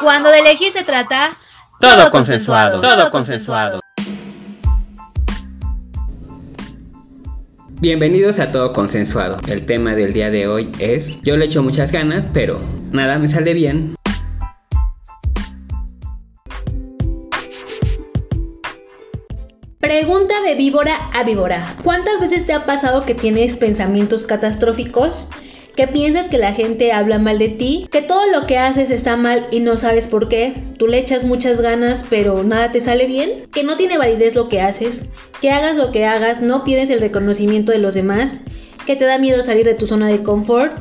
Cuando de elegir se trata, Todo consensuado, todo consensuado. Bienvenidos a Todo Consensuado. El tema del día de hoy es Yo le echo muchas ganas, pero nada me sale bien. Pregunta de víbora a víbora. ¿Cuántas veces te ha pasado que tienes pensamientos catastróficos? Que piensas que la gente habla mal de ti, que todo lo que haces está mal y no sabes por qué, tú le echas muchas ganas pero nada te sale bien, que no tiene validez lo que haces, que hagas lo que hagas no tienes el reconocimiento de los demás, que te da miedo salir de tu zona de confort,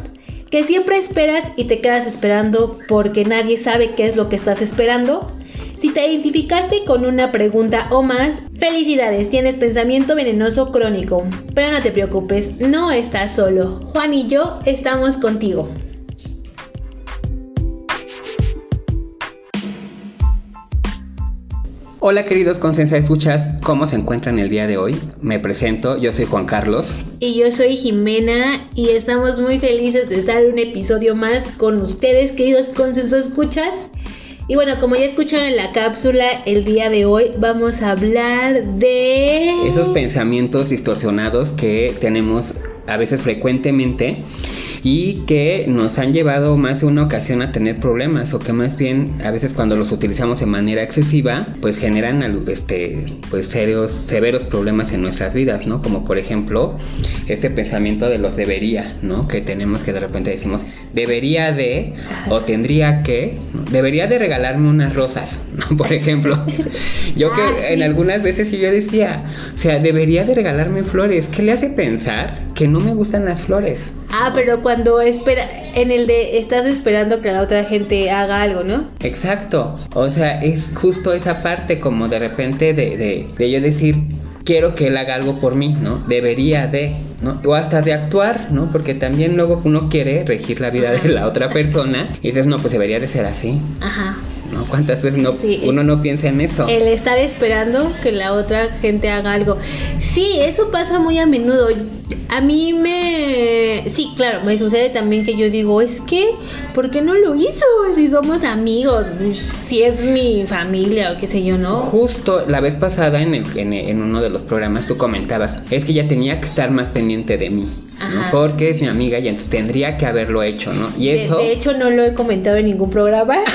que siempre esperas y te quedas esperando porque nadie sabe qué es lo que estás esperando, si te identificaste con una pregunta o más, felicidades, tienes pensamiento venenoso crónico. Pero no te preocupes, no estás solo. Juan y yo estamos contigo. Hola queridos Consensa Escuchas, ¿cómo se encuentran el día de hoy? Me presento, yo soy Juan Carlos. Y yo soy Jimena y estamos muy felices de estar en un episodio más con ustedes, queridos Consenso Escuchas. Y bueno, como ya escucharon en la cápsula, el día de hoy vamos a hablar de... Esos pensamientos distorsionados que tenemos a veces frecuentemente y que nos han llevado más de una ocasión a tener problemas o que más bien a veces cuando los utilizamos de manera excesiva pues generan este pues serios severos problemas en nuestras vidas no como por ejemplo este pensamiento de los debería no que tenemos que de repente decimos debería de o tendría que debería de regalarme unas rosas ¿no? por ejemplo. Yo que Ah, en algunas veces yo decía o sea debería de regalarme flores qué le hace pensar que no me gustan las flores Ah, pero cuando espera, en el de estás esperando que la otra gente haga algo, ¿no? Exacto, o sea, es justo esa parte como de repente de, de, yo decir, quiero que él haga algo por mí, ¿no? Debería de, ¿no? O hasta de actuar, ¿no? Porque también luego uno quiere regir la vida de la otra persona y dices, no, pues debería de ser así, Ajá. ¿no? ¿Cuántas veces no, Sí, uno no piensa en eso? El estar esperando que la otra gente haga algo. Sí, eso pasa muy a menudo. A mí me... Sí, claro, me sucede también que yo digo, es que, ¿por qué no lo hizo? Si somos amigos, si es mi familia o qué sé yo, ¿no? Justo la vez pasada en, el, en, en uno de los programas tú comentabas, es que ella tenía que estar más pendiente de mí, ¿no? Porque es mi amiga y entonces tendría que haberlo hecho, ¿no? Y De- eso... de hecho, no lo he comentado en ningún programa.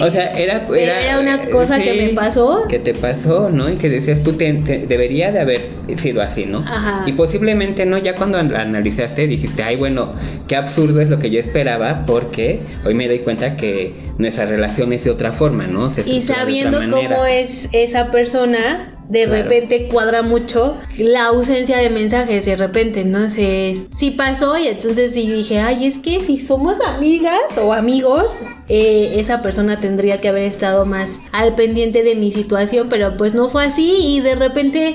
O sea, era, era una cosa que me pasó. Que te pasó, ¿no? Y que decías tú, te, te- debería de haber sido así, ¿no? Ajá. Y posiblemente no, ya cuando an- analizaste dijiste, ay, bueno, qué absurdo es lo que yo esperaba, porque hoy me doy cuenta que nuestra relación es de otra forma, ¿no? Se Y sabiendo cómo es esa persona, de Claro. repente cuadra mucho la ausencia de mensajes, de repente, ¿no? sé sí pasó y entonces sí dije, ay, es que si somos amigas o amigos, eh, esa persona tendría que haber estado más al pendiente de mi situación, pero pues no fue así y de repente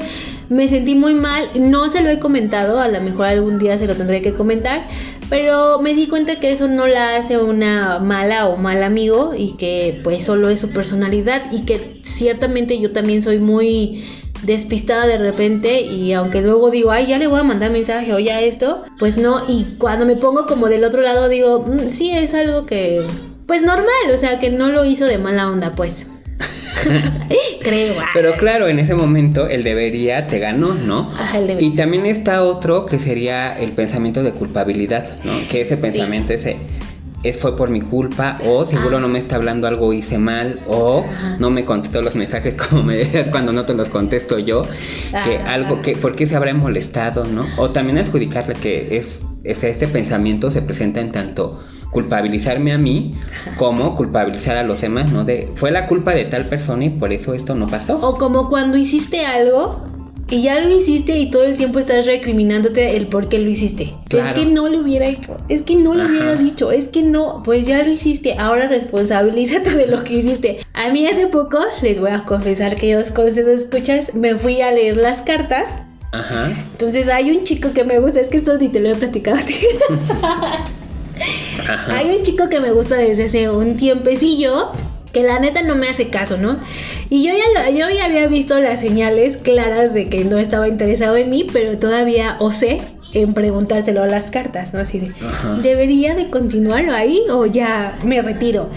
me sentí muy mal, no se lo he comentado, a lo mejor algún día se lo tendré que comentar, pero me di cuenta que eso no la hace una mala o mal amigo y que pues solo es su personalidad y que ciertamente yo también soy muy despistada de repente y aunque luego digo, ay, ya le voy a mandar mensaje o ya esto, pues no, y cuando me pongo como del otro lado digo, "Mm, sí, es algo que, pues normal, o sea, que no lo hizo de mala onda, pues. Creo. ah. Pero claro, en ese momento el debería te ganó, ¿no? Ajá, el debería. Y también está otro que sería el pensamiento de culpabilidad, ¿no? Que ese pensamiento ese es fue por mi culpa o seguro Ah. no me está hablando algo hice mal o Ajá. no me contestó los mensajes como me decías cuando no te los contesto yo que Ah. algo que por qué se habrá molestado no o también adjudicarle que es, es este pensamiento se presenta en tanto culpabilizarme a mí como culpabilizar a los demás no de fue la culpa de tal persona y por eso esto no pasó O como cuando hiciste algo y ya lo hiciste y todo el tiempo estás recriminándote el por qué lo hiciste. Claro. Es que no lo hubiera hecho, es que no lo Ajá. hubiera dicho, es que no, pues ya lo hiciste, ahora responsabilízate de lo que hiciste. A mí hace poco, les voy a confesar que dos cosas escuchas, me fui a leer las cartas. ajá Entonces hay un chico que me gusta, es que esto ni te lo he platicado a ti. ajá Hay un chico que me gusta desde hace un tiempecillo que la neta no me hace caso, ¿no? Y yo ya, yo ya había visto las señales claras de que no estaba interesado en mí, pero todavía osé en preguntárselo a las cartas, ¿no? Así de, ¿debería de continuar ahí o ya me retiro?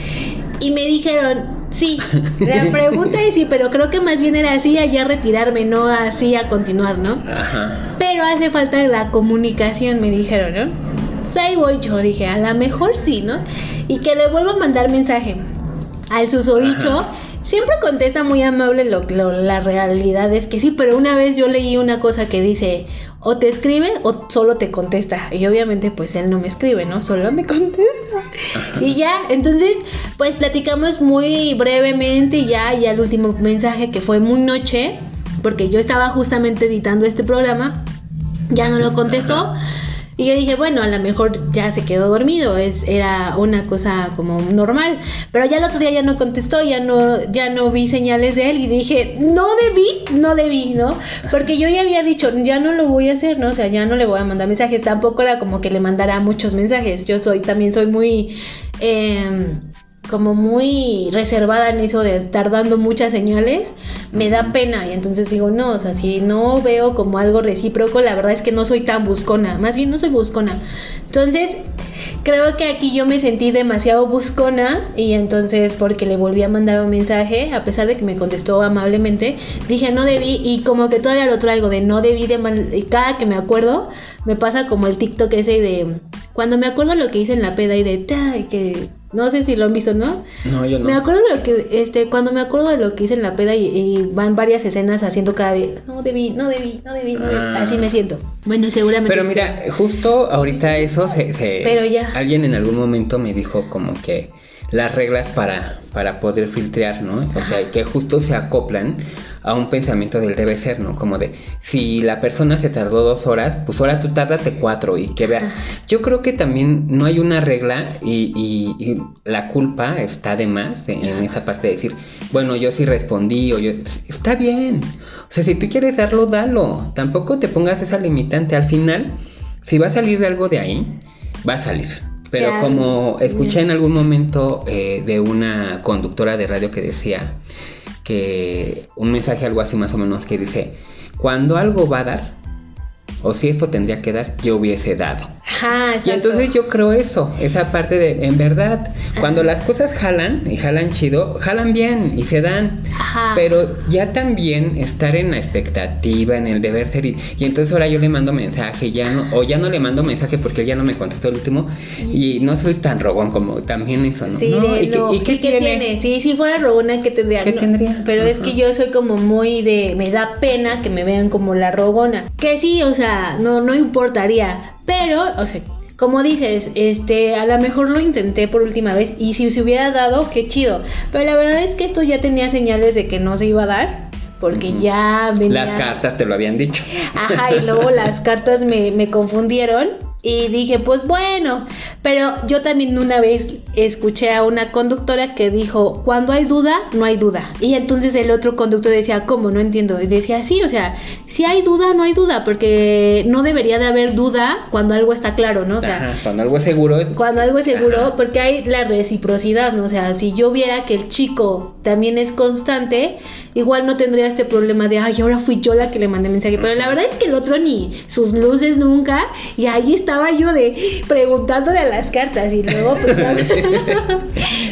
Y me dijeron, sí, la pregunta es sí, pero creo que más bien era así a ya retirarme, no así a continuar, ¿no? Ajá. Pero hace falta la comunicación, me dijeron, ¿no? Pues ahí voy yo, dije, a lo mejor sí, ¿no? Y que le vuelvo a mandar mensaje al susodicho. Siempre contesta muy amable, lo, la realidad es que sí, pero una vez yo leí una cosa que dice, o te escribe o solo te contesta. Y obviamente pues él no me escribe, ¿no? Solo me contesta. Y ya, entonces pues platicamos muy brevemente y ya, ya el último mensaje que fue muy noche, porque yo estaba justamente editando este programa, ya no lo contestó. Y yo dije, bueno, a lo mejor ya se quedó dormido, es, era una cosa como normal. Pero ya el otro día ya no contestó, ya no, ya no vi señales de él y dije, no debí, no debí, ¿no? Porque yo ya había dicho, ya no lo voy a hacer, ¿no? O sea, ya no le voy a mandar mensajes. Tampoco era como que le mandara muchos mensajes. Yo soy, también soy muy... Eh, como muy reservada en eso de estar dando muchas señales, me da pena. Y entonces digo, no, o sea, si no veo como algo recíproco, la verdad es que no soy tan buscona, más bien no soy buscona. Entonces, creo que aquí yo me sentí demasiado buscona y entonces porque le volví a mandar un mensaje, a pesar de que me contestó amablemente, dije no debí y como que todavía lo traigo de no debí de y cada que me acuerdo me pasa como el TikTok ese de cuando me acuerdo lo que hice en la peda y de que no sé si lo han visto, ¿no? No, yo no. Me acuerdo de lo que, este, cuando me acuerdo de lo que hice en la peda y, van varias escenas haciendo cada día, no debí, no debí, no debí, no debí. Ah. Así me siento. Bueno, seguramente. Pero mira, justo ahorita eso se, se, Pero ya. Alguien en algún momento me dijo como que las reglas para, para poder filtrar, ¿no? O sea, que justo se acoplan a un pensamiento del debe ser, ¿no? Como de, si la persona se tardó dos horas, pues ahora tú tárdate cuatro y que vea. Yo creo que también no hay una regla y, la culpa está de más en, esa parte de decir, bueno, yo sí respondí o yo, está bien. O sea, si tú quieres darlo, dalo. Tampoco te pongas esa limitante. Al final, si va a salir de algo de ahí, va a salir. Pero como escuché en algún momento eh, de una conductora de radio que decía que un mensaje algo así más o menos que dice, cuando algo va a dar, o si esto tendría que dar, yo hubiese dado. Ajá, y entonces yo creo eso, esa parte de, en verdad, cuando las cosas jalan y jalan chido, jalan bien y se dan. Ajá. Pero ya también estar en la expectativa, en el deber ser, y, entonces ahora yo le mando mensaje, ya no, o ya no le mando mensaje porque él ya no me contestó el último, y no soy tan rogón como también eso, ¿no? Sí, ¿Y, qué, tiene? Sí, si fuera rogona, ¿qué tendría? ¿Qué tendría? Pero es que yo soy como muy de, me da pena que me vean como la rogona. Que sí, o sea, no, no importaría. Pero, o sea, como dices, este, a lo mejor lo intenté por última vez y si se hubiera dado, qué chido. Pero la verdad es que esto ya tenía señales de que no se iba a dar. Porque ya venía... Las cartas te lo habían dicho. Ajá, y luego las cartas me, me confundieron. Y dije, pues bueno, pero yo también una vez escuché a una conductora que dijo, cuando hay duda, no hay duda. Y entonces el otro conductor decía, ¿cómo? No entiendo. Y decía, sí, o sea, si hay duda, no hay duda, porque no debería de haber duda cuando algo está claro, ¿no? O sea, cuando algo es seguro. Cuando algo es seguro, porque hay la reciprocidad, ¿no? O sea, si yo viera que el chico también es constante, igual no tendría este problema de, ay, ahora fui yo la que le mandé mensaje. Pero la verdad es que el otro ni sus luces nunca, y ahí estaba yo de preguntándole a las cartas, y luego pues ya,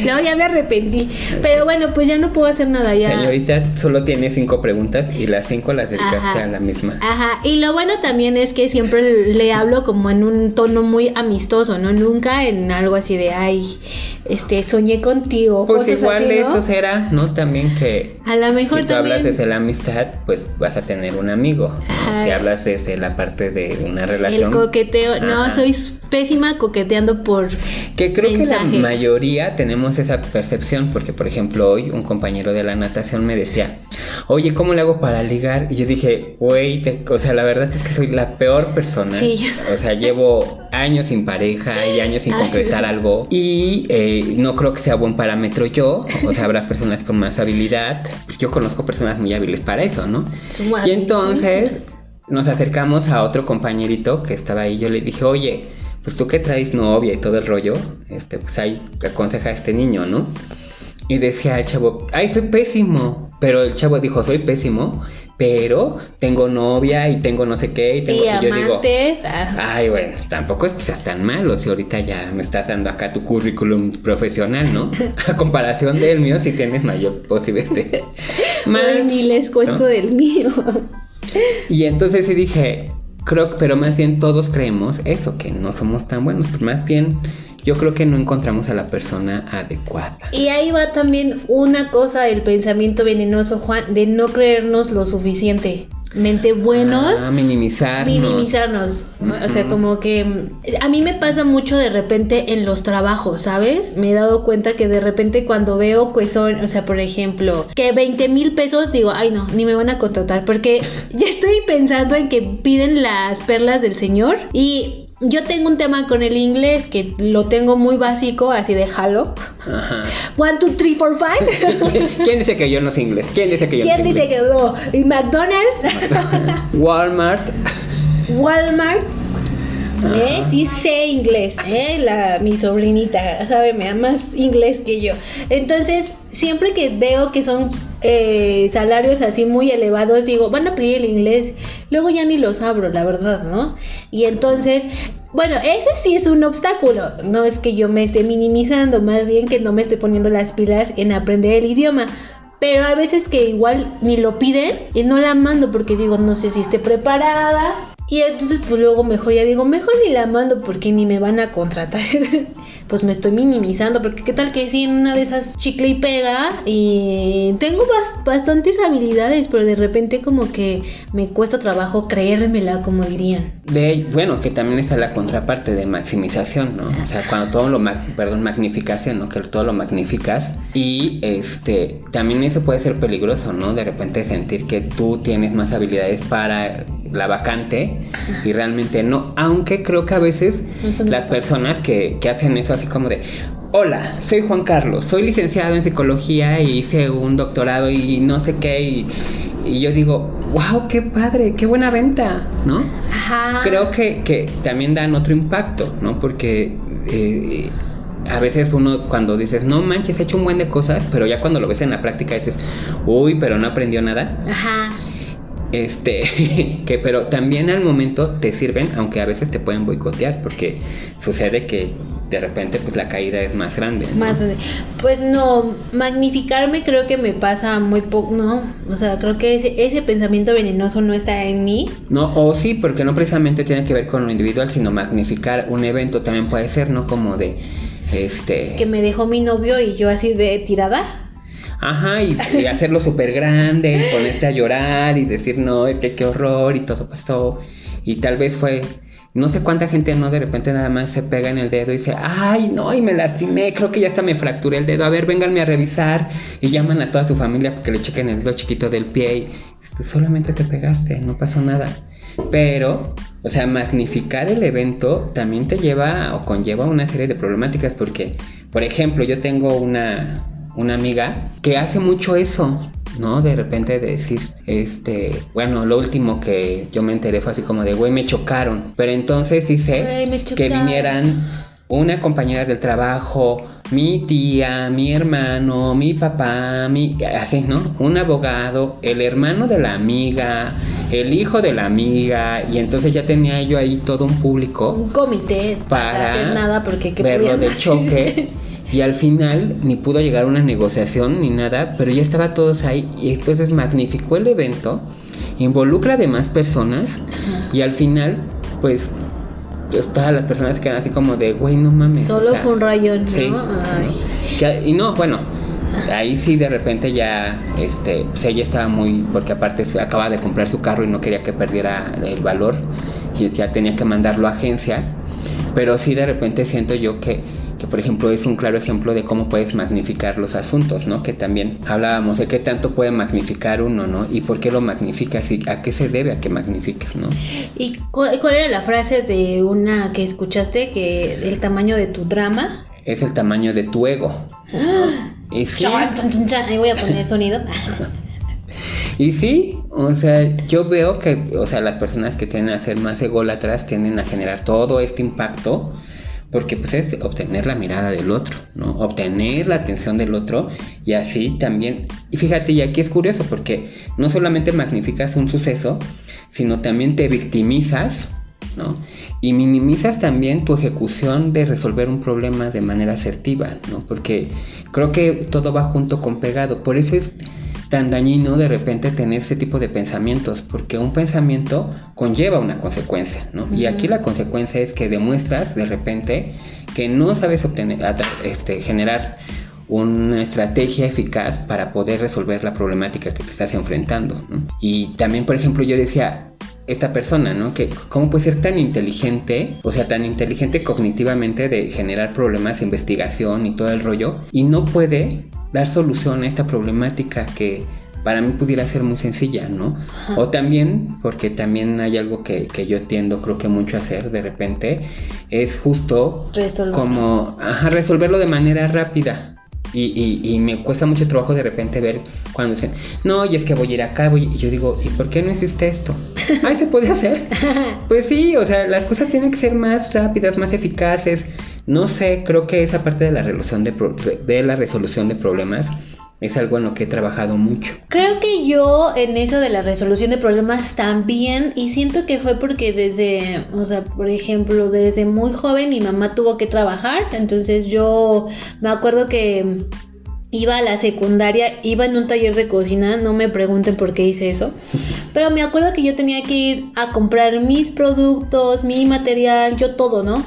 luego ya me arrepentí. Pero bueno, pues ya no puedo hacer nada ya. Señorita, solo tiene cinco preguntas y las cinco las dedicaste a la misma. Ajá, y lo bueno también es que siempre le hablo como en un tono muy amistoso, ¿no? Nunca en algo así de, ay, este, soñé contigo. Pues igual eso será, ¿no? También que... A lo mejor si tú hablas desde la amistad, pues vas a tener un amigo. Si hablas desde la parte de una relación. El coqueteo, no, soy pésima coqueteando por Que creo que la mayoría tenemos esa percepción, porque por ejemplo hoy un compañero de la natación me decía, oye, ¿cómo le hago para ligar? Y yo dije, güey, o sea, la verdad es que soy la peor persona. O sea, llevo años sin pareja y años sin concretar algo. Y eh, no creo que sea buen parámetro yo, o sea, habrá personas con más habilidad, yo conozco personas muy hábiles para eso, ¿no? Y entonces nos acercamos a otro compañerito que estaba ahí, yo le dije, oye, pues tú que traes novia y todo el rollo, este, pues ahí aconseja a este niño, ¿no? Y decía el chavo, ay, soy pésimo. Pero el chavo dijo, soy pésimo, pero tengo novia y tengo no sé qué y tengo Y yo digo, ah. ay, bueno, tampoco es que seas tan malo si ahorita ya me estás dando acá tu currículum profesional, ¿no? A comparación del mío, si tienes mayor posibilidad. Ay, ni les cuento ¿no? del mío. Y entonces sí dije, creo, pero más bien todos creemos eso, que no somos tan buenos, pero más bien yo creo que no encontramos a la persona adecuada. Y ahí va también una cosa del pensamiento venenoso, Juan, de no creernos lo suficientemente buenos. Ah, minimizar. minimizarnos. O sea, como que a mí me pasa mucho de repente en los trabajos, ¿sabes? Me he dado cuenta que de repente cuando veo que son, o sea, por ejemplo, que 20 mil pesos, digo, ay no, ni me van a contratar porque ya estoy pensando en que piden las perlas del señor y... Yo tengo un tema con el inglés que lo tengo muy básico, así de halo. Ajá. One, two, three, four, five. ¿Quién, dice que yo no sé inglés? ¿Quién dice que yo ¿Quién no sé dice inglés? que no? ¿Y McDonald's? Walmart. Walmart. ¿Eh? Sí sé inglés, ¿eh? La, mi sobrinita sabe me da más inglés que yo. Entonces, siempre que veo que son eh, salarios así muy elevados, digo, van a pedir el inglés. Luego ya ni los abro, la verdad, ¿no? Y entonces, bueno, ese sí es un obstáculo. No es que yo me esté minimizando, más bien que no me estoy poniendo las pilas en aprender el idioma. Pero hay veces que igual ni lo piden y no la mando porque digo, no sé si esté preparada. Y entonces pues luego mejor ya digo, mejor ni la mando porque ni me van a contratar. pues me estoy minimizando porque qué tal que sí en una de esas chicle y pega y tengo bas- bastantes habilidades, pero de repente como que me cuesta trabajo creérmela como dirían. De, bueno, que también está la contraparte de maximización, ¿no? O sea, cuando todo lo, mag- perdón, magnificación, ¿no? Que todo lo magnificas y este, también eso puede ser peligroso, ¿no? De repente sentir que tú tienes más habilidades para la vacante y realmente no, aunque creo que a veces no las personas que, que hacen eso así como de, hola, soy Juan Carlos, soy licenciado en psicología y hice un doctorado y no sé qué y, y yo digo, wow, qué padre, qué buena venta, ¿no? Ajá. Creo que, que también dan otro impacto, ¿no? Porque eh, a veces uno cuando dices, no manches, he hecho un buen de cosas, pero ya cuando lo ves en la práctica dices, uy, pero no aprendió nada. Ajá. Este, que pero también al momento te sirven, aunque a veces te pueden boicotear, porque sucede que de repente pues la caída es más grande. ¿no? Más, pues no, magnificarme creo que me pasa muy poco, no, o sea, creo que ese, ese pensamiento venenoso no está en mí. No, o sí, porque no precisamente tiene que ver con lo individual, sino magnificar un evento también puede ser, ¿no? Como de, este... Que me dejó mi novio y yo así de tirada. Ajá, y, hacerlo súper grande, y ponerte a llorar y decir, no, es que qué horror y todo pasó. Y tal vez fue, no sé cuánta gente no de repente nada más se pega en el dedo y dice, ay, no, y me lastimé, creo que ya hasta me fracturé el dedo, a ver, vénganme a revisar. Y llaman a toda su familia porque le chequen el dedo chiquito del pie y "Este, solamente te pegaste, no pasó nada. Pero, o sea, magnificar el evento también te lleva o conlleva una serie de problemáticas porque, por ejemplo, yo tengo una, una amiga que hace mucho eso, ¿no? De repente de decir, este, bueno, lo último que yo me enteré fue así como de, güey, me chocaron. Pero entonces hice Güey, que vinieran una compañera del trabajo, mi tía, mi hermano, mi papá, mi así, ¿no? Un abogado, el hermano de la amiga, el hijo de la amiga, y entonces ya tenía yo ahí todo un público Un comité para hacer nada porque ¿qué verlo de choque. Y al final ni pudo llegar a una negociación ni nada, pero ya estaba todos ahí y entonces magnificó el evento, involucra a demás personas y al final, pues, pues, todas las personas quedan así como de, güey, no mames. Solo o sea, fue un rayón, ¿no? Sí, Ay. sí. Que- y no, bueno, ahí sí de repente ya, este, pues ella estaba muy, porque aparte acaba de comprar su carro y no quería que perdiera el valor y ya tenía que mandarlo a agencia, pero sí de repente siento yo que, que por ejemplo es un claro ejemplo de cómo puedes magnificar los asuntos, ¿no? Que también hablábamos de qué tanto puede magnificar uno, ¿no? Y por qué lo magnificas y a qué se debe a que magnifiques, ¿no? ¿Y cuál, cuál era la frase de una que escuchaste que el tamaño de tu drama? Es el tamaño de tu ego. Y sí. Ahí voy a poner el sonido. Y sí, o sea, yo veo que, o sea, las personas que tienden a ser más ególatras tienden a generar todo este impacto porque pues es obtener la mirada del otro, ¿no? Obtener la atención del otro y así también, y fíjate, y aquí es curioso porque no solamente magnificas un suceso, sino también te victimizas, ¿no? Y minimizas también tu ejecución de resolver un problema de manera asertiva, ¿no? Porque creo que todo va junto con pegado, por eso es tan dañino de repente tener ese tipo de pensamientos, porque un pensamiento conlleva una consecuencia, ¿no? Y aquí la consecuencia es que demuestras de repente que no sabes obtener, este, generar una estrategia eficaz para poder resolver la problemática que te estás enfrentando. ¿no? Y también, por ejemplo, yo decía, esta persona, ¿no? Que cómo puede ser tan inteligente, o sea, tan inteligente cognitivamente de generar problemas, investigación y todo el rollo, y no puede dar solución a esta problemática que para mí pudiera ser muy sencilla, ¿no? O también, porque también hay algo que, que, yo tiendo creo que mucho a hacer de repente, es justo como ajá, resolverlo de manera rápida. Y, y, me cuesta mucho trabajo de repente ver cuando dicen, no, y es que voy a ir acá, y yo digo, ¿y por qué no existe esto? Ay, ¿se puede hacer? pues sí, o sea, las cosas tienen que ser más rápidas, más eficaces. No sé, creo que esa parte de la resolución de, de la resolución de problemas es algo en lo que he trabajado mucho. Creo que yo en eso de la resolución de problemas también, y siento que fue porque desde, o sea, por ejemplo, desde muy joven mi mamá tuvo que trabajar, entonces yo me acuerdo que iba a la secundaria, iba en un taller de cocina, no me pregunten por qué hice eso, pero me acuerdo que yo tenía que ir a comprar mis productos, mi material, yo todo, ¿no?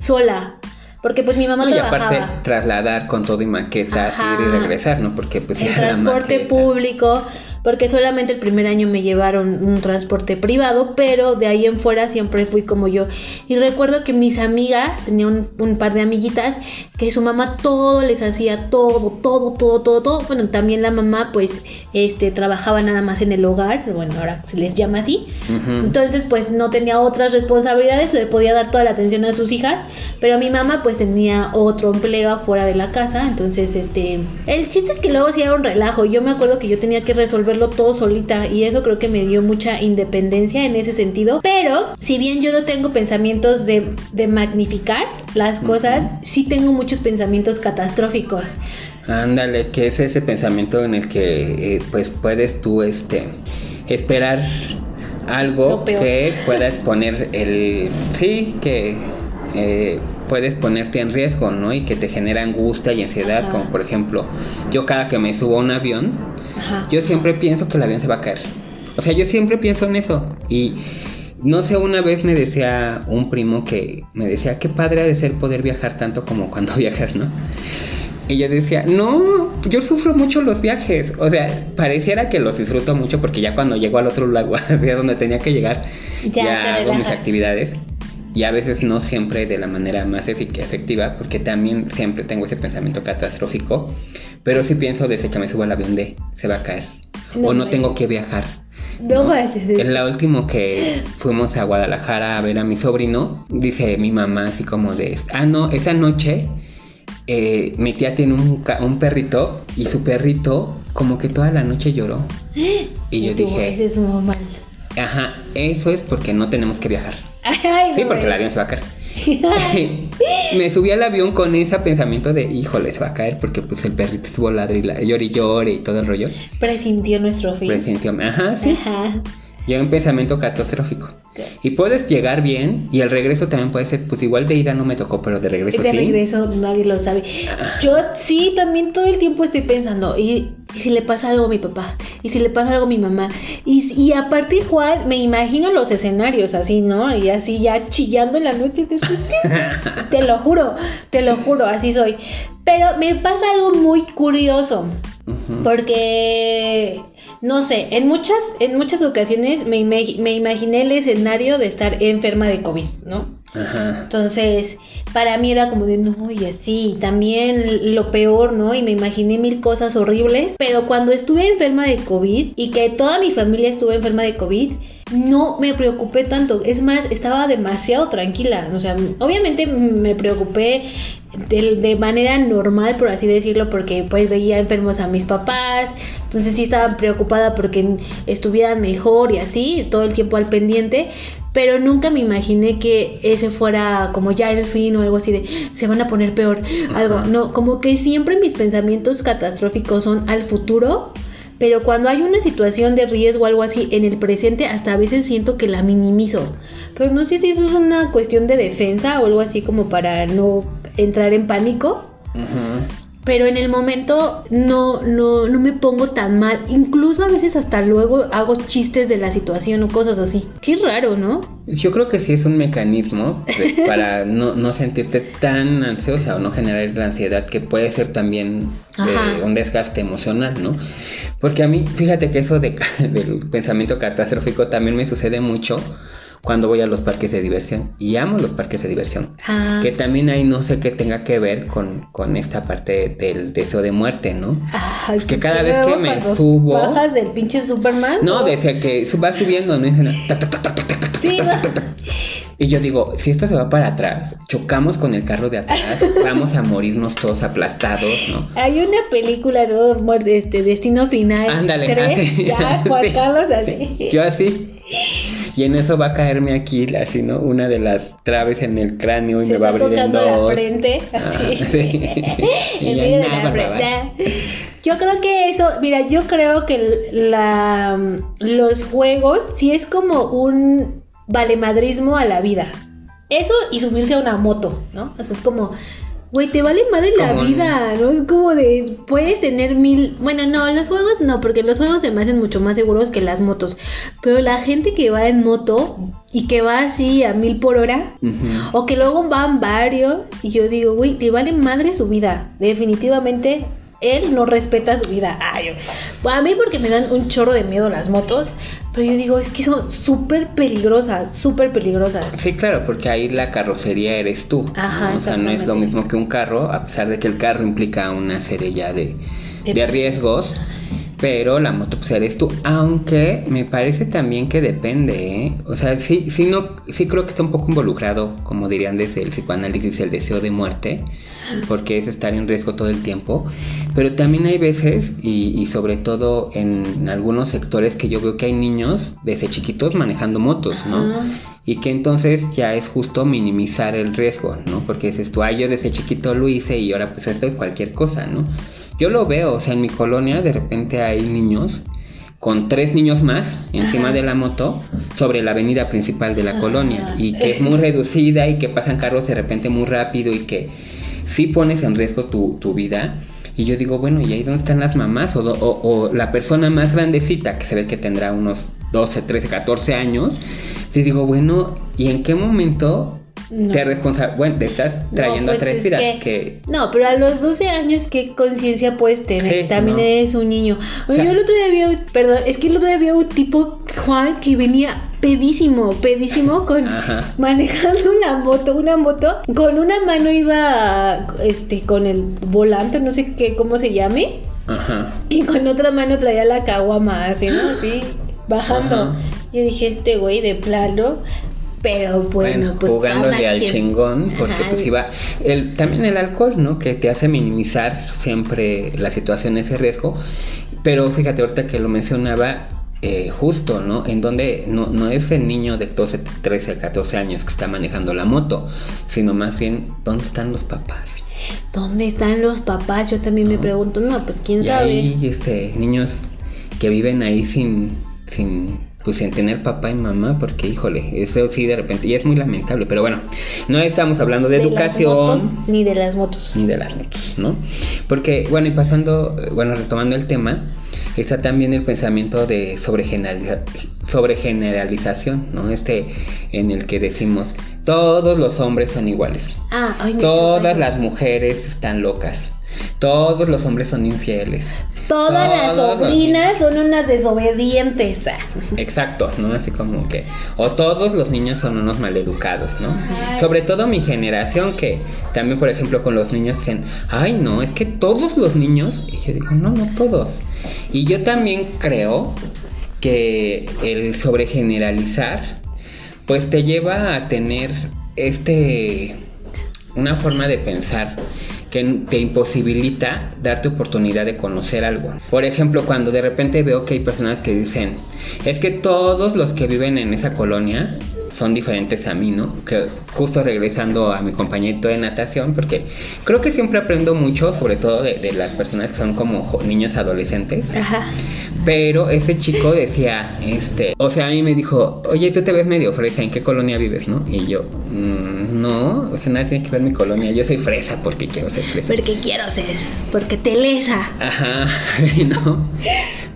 Sola, porque pues mi mamá no, trabajaba. Y aparte trasladar con todo y maquetas, ir y regresar, ¿no? Porque pues el transporte público, porque solamente el primer año me llevaron un transporte privado, pero de ahí en fuera siempre fui como yo. Y recuerdo que mis amigas, tenía un, par de amiguitas, que su mamá todo les hacía, todo, todo, todo, todo, todo. Bueno, también la mamá pues este trabajaba nada más en el hogar, bueno, ahora se les llama así. Entonces pues no tenía otras responsabilidades, le podía dar toda la atención a sus hijas, pero mi mamá pues tenía otro empleo afuera de la casa, entonces este, el chiste es que luego hacía un relajo. Yo me acuerdo que yo tenía que resolver verlo todo solita y eso creo que me dio mucha independencia en ese sentido. Pero si bien yo no tengo pensamientos de, magnificar las cosas, sí tengo muchos pensamientos catastróficos. Ándale, que es ese pensamiento en el que eh, pues puedes tú este esperar algo que puedas poner el sí que eh, puedes ponerte en riesgo, ¿no? Y que te genera angustia y ansiedad, como por ejemplo, yo cada que me subo a un avión, yo siempre pienso que el avión se va a caer. O sea, yo siempre pienso en eso. Y no sé, una vez me decía un primo que me decía, qué padre ha de ser poder viajar tanto como cuando viajas, ¿no? Y yo decía, no, yo sufro mucho los viajes. O sea, pareciera que los disfruto mucho porque ya cuando llego al otro lugar, donde tenía que llegar, ya hago mis actividades y a veces no siempre de la manera más efectiva, porque también siempre tengo ese pensamiento catastrófico, pero sí pienso desde que me subo al avión de se va a caer o no tengo que viajar. No, ¿no? En la última que fuimos a Guadalajara a ver a mi sobrino, dice mi mamá así como de, ah, no, esa noche eh, mi tía tiene un, un, perrito y su perrito como que toda la noche lloró. Y, yo dije, ese es mal. Ajá, eso es porque no tenemos que viajar sí, porque el avión se va a caer. me subí al avión con ese pensamiento de, híjole, se va a caer porque pues el perrito estuvo ladrillando y llore y llore y todo el rollo. Presintió nuestro fin. Presintió, ajá, sí. Ajá. Y un pensamiento catastrófico. Y puedes llegar bien y el regreso también puede ser, pues igual de ida no me tocó, pero de regreso de sí. De regreso nadie lo sabe. Ah. Yo sí, también todo el tiempo estoy pensando, y, si le pasa algo a mi papá, y si le pasa algo a mi mamá, y, y aparte igual me imagino los escenarios así, ¿no? Y así ya chillando en la noche. Te lo juro, te lo juro, así soy. Pero me pasa algo muy curioso, porque no sé, en muchas, en muchas ocasiones me, me, imaginé el escenario de estar enferma de COVID, ¿no? Ajá. Entonces, para mí era como de, no, y así, también lo peor, ¿no? Y me imaginé mil cosas horribles, pero cuando estuve enferma de COVID y que toda mi familia estuvo enferma de COVID, no me preocupé tanto. Es más, estaba demasiado tranquila. O sea, obviamente me preocupé de, manera normal, por así decirlo, porque pues veía enfermos a mis papás. Entonces sí estaba preocupada porque estuvieran mejor y así, todo el tiempo al pendiente. Pero nunca me imaginé que ese fuera como ya el fin o algo así de se van a poner peor, algo, no, como que siempre mis pensamientos catastróficos son al futuro, pero cuando hay una situación de riesgo o algo así en el presente, hasta a veces siento que la minimizo. Pero no sé si eso es una cuestión de defensa o algo así como para no entrar en pánico. Pero en el momento no, no, no me pongo tan mal. Incluso a veces hasta luego hago chistes de la situación o cosas así. Qué raro, ¿no? Yo creo que sí es un mecanismo para no, no sentirte tan ansiosa o no generar la ansiedad que puede ser también eh, un desgaste emocional, ¿no? Porque a mí, fíjate que eso de, del pensamiento catastrófico también me sucede mucho cuando voy a los parques de diversión. Y amo los parques de diversión. Ah, Que también ahí no sé qué tenga que ver con, con esta parte del deseo de muerte, ¿no? Ay, que pues cada vez que me subo- Bajas del pinche Superman. No, desde que su- va subiendo, ¿no? Sí. Y yo digo, si esto se va para atrás, chocamos con el carro de atrás, vamos a morirnos todos aplastados, ¿no? Hay una película, ¿no? Muerte, Este, Destino Final. Ándale, ¿Crees? así, Ya, Juan Carlos, así. sí, Yo así. Y en eso va a caerme aquí, así, ¿no? Una de las traves en el cráneo y Se me va a abrir en dos. la frente. Ah, sí. En medio de la frente. Yo creo que eso, mira, yo creo que la, los juegos sí es como un valemadrismo a la vida. Eso y subirse a una moto, ¿no? O sea, es como, güey, te vale madre la vida, ¿no? Es como de, puedes tener mil... Bueno, no, los juegos no, porque los juegos se me hacen mucho más seguros que las motos. Pero la gente que va en moto y que va así a mil por hora, Ujú. o que luego van varios y yo digo, güey, te vale madre su vida. Definitivamente él no respeta su vida. Ay, a mí porque me dan un chorro de miedo las motos, pero yo digo, es que son súper peligrosas, súper peligrosas. Sí, claro, porque ahí la carrocería eres tú. Ajá, ¿no? O sea, no es lo mismo que un carro, a pesar de que el carro implica una serie ya de, De- de riesgos. Pero la moto pues eres tú, aunque me parece también que depende, ¿eh? O sea, sí, sí, no, sí creo que está un poco involucrado, como dirían desde el psicoanálisis, el deseo de muerte, porque es estar en riesgo todo el tiempo. Pero también hay veces, y, y sobre todo en algunos sectores, que yo veo que hay niños desde chiquitos manejando motos, ¿no? Ajá. Y que entonces ya es justo minimizar el riesgo, ¿no? Porque dices tú, ah, yo desde chiquito lo hice y ahora pues esto es cualquier cosa, ¿no? Yo lo veo, o sea, en mi colonia de repente hay niños con tres niños más encima Ajá. de la moto sobre la avenida principal de la Ah. colonia y que es muy reducida y que pasan carros de repente muy rápido y que sí pones en riesgo tu, tu vida. Y yo digo, bueno, ¿y ahí dónde están las mamás? O, o- o la persona más grandecita, que se ve que tendrá unos 12, 13, 14 años. Y digo, bueno, ¿y en qué momento No. te responsa bueno, te estás No, trayendo a pues tres es vidas? que- Que... No, pero a los 12 años, ¿qué conciencia puedes tener? Sí, También no. eres un niño. Oye, O sea- yo el otro día vi, perdón, es que el otro día vi un tipo, Juan, que venía pedísimo, pedísimo, con Ajá. manejando una moto, una moto, con una mano iba, este, con el volante, no sé qué, cómo se llame, Ajá. y con otra mano traía la caguama, así, ¿no? Así, bajando. Ajá. Yo dije, este güey de plano, pero bueno, pues jugándole cada al quien. chingón, porque Ajá, pues iba, el, también el alcohol, ¿no? Que te hace minimizar siempre la situación, ese riesgo, pero fíjate ahorita que lo mencionaba, eh, justo, ¿no? En donde no, no es el niño de 12, 13, 14 años que está manejando la moto, sino más bien, ¿dónde están los papás? ¿Dónde están los papás? Yo también me pregunto, no, pues quién Y sabe. hay este, niños que viven ahí sin, sin, pues sin tener papá y mamá, porque híjole, eso sí de repente, y es muy lamentable, pero bueno, no estamos hablando de, educación motos, ni de las motos. ni de las motos, ¿no? Porque, bueno, y pasando, bueno, retomando el tema, está también el pensamiento de sobregeneraliza- sobregeneralización, ¿no? Este en el que decimos, todos los hombres son iguales. Ah, ay, Todas las mujeres están locas. Todos los hombres son infieles. Todas las todos los sobrinas son unas desobedientes. Exacto, ¿no? Así como que. O todos los niños son unos maleducados, ¿no? Sobre todo mi generación, que también, por ejemplo, con los niños dicen, ay, no, es que todos los niños. Y yo digo, no, no todos. Y yo también creo que el sobregeneralizar, pues te lleva a tener este. Una forma de pensar que te imposibilita darte oportunidad de conocer algo. Por ejemplo, cuando de repente veo que hay personas que dicen, es que todos los que viven en esa colonia son diferentes a mí, ¿no? Que justo regresando a mi compañerito de natación, porque creo que siempre aprendo mucho, sobre todo de, de las personas que son como niños adolescentes. Ajá. Pero ese chico decía, este, o sea, a mí me dijo, oye, tú te ves medio fresa, ¿en qué colonia vives, no? Y yo, "Mm, no, o sea, nada tiene que ver mi colonia, yo soy fresa porque quiero ser fresa. Porque quiero ser, porque te lesa. Ajá, ¿no?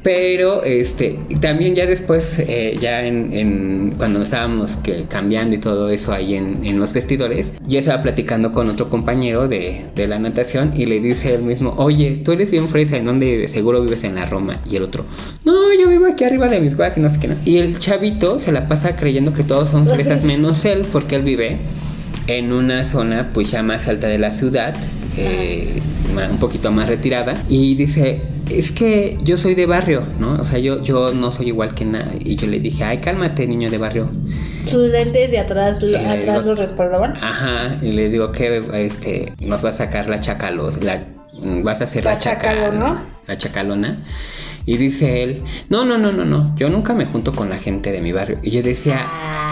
Pero, este, también ya después, eh, ya en, en- cuando estábamos que, cambiando y todo eso ahí en, en los vestidores, ya estaba platicando con otro compañero de, de la natación y le dice él mismo, oye, tú eres bien fresa, ¿en dónde vives? Seguro vives en la Roma. Y el otro, no, yo vivo aquí arriba de mis guajes, no sé qué. no". Y el chavito se la pasa creyendo que todos son fresas menos él, porque él vive en una zona pues ya más alta de la ciudad, eh, un poquito más retirada, y dice, es que yo soy de barrio, ¿no? O sea, yo, yo no soy igual que nadie. Y yo le dije, ay, cálmate, niño de barrio. Sus lentes de atrás, le atrás digo- los respaldaban. Ajá, y le digo que este, nos va a sacar la chacalos, la, vas a hacer la, La chacalona. chacalona. La chacalona. Y dice él, no, no, no, no, no, yo nunca me junto con la gente de mi barrio. Y yo decía,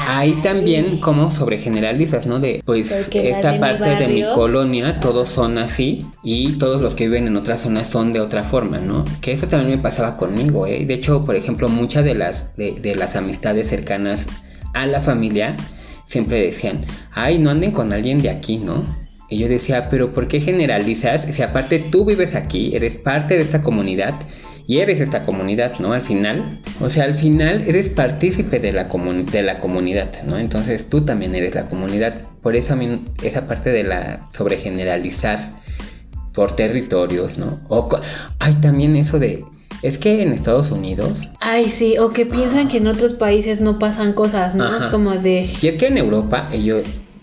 ahí también como sobre generalizas, ¿no? De, pues, Porque las esta de mi parte de mi colonia, todos son así y todos los que viven en otras zonas son de otra forma, ¿no? Que eso también me pasaba conmigo, ¿eh? De hecho, por ejemplo, muchas de las, de, de las amistades cercanas a la familia siempre decían, ay, no anden con alguien de aquí, ¿no? Y yo decía, pero ¿por qué generalizas? Si aparte tú vives aquí, eres parte de esta comunidad y eres esta comunidad, ¿no? Al final, o sea, al final eres partícipe de la, de la comunidad, ¿no? Entonces tú también eres la comunidad. Por eso a mí esa parte de la sobre generalizar por territorios, ¿no? O hay también eso de, es que en Estados Unidos Ay, sí, o que piensan que en otros países no pasan cosas, ¿no? Ajá. Es como de... Y es que en Europa, yo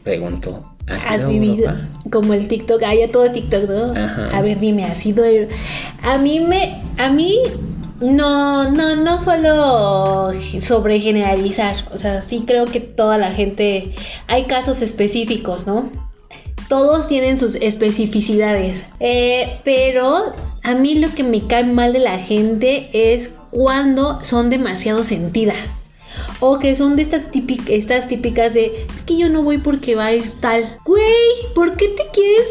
pregunto, ¿has vivido como el TikTok, ah, ya todo TikTok, ¿no? Ajá. A ver, dime, ¿has ido el- A mí me, a mí no, no, no suelo sobre generalizar, o sea, sí creo que toda la gente, hay casos específicos, ¿no? Todos tienen sus especificidades, Eh, pero a mí lo que me cae mal de la gente es cuando son demasiado sentidas. O que son de estas, típicas, estas típicas de, es que yo no voy porque va a ir tal. Güey, ¿por qué te quieres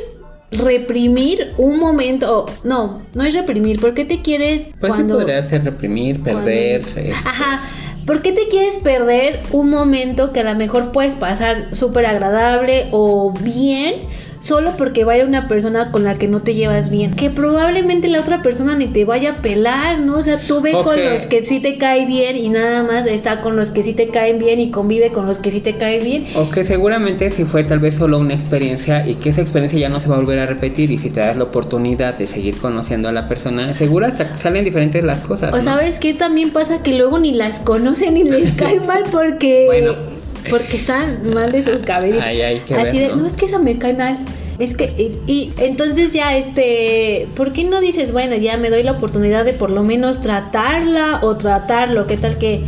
reprimir un momento? No, no es reprimir, ¿por qué te quieres Pues cuando... sí podría ser reprimir, perder. cuando- este, Ajá, ¿por qué te quieres perder un momento que a lo mejor puedes pasar súper agradable o bien? Solo porque vaya una persona con la que no te llevas bien. Que probablemente la otra persona ni te vaya a pelar, ¿no? O sea, tú ve con los que sí te cae bien y nada más está con los que sí te caen bien y convive con los que sí te caen bien. O que seguramente si fue tal vez solo una experiencia y que esa experiencia ya no se va a volver a repetir y si te das la oportunidad de seguir conociendo a la persona, seguro hasta salen diferentes las cosas. O ¿no? sabes qué también pasa que luego ni las conocen ni les cae mal porque Bueno. Porque están mal de sus cabellos. Ahí hay que Así ver, de, ¿no? es que esa me cae mal. Es que y, y entonces ya este, ¿por qué no dices, bueno, ya me doy la oportunidad de por lo menos tratarla o tratarlo, qué tal que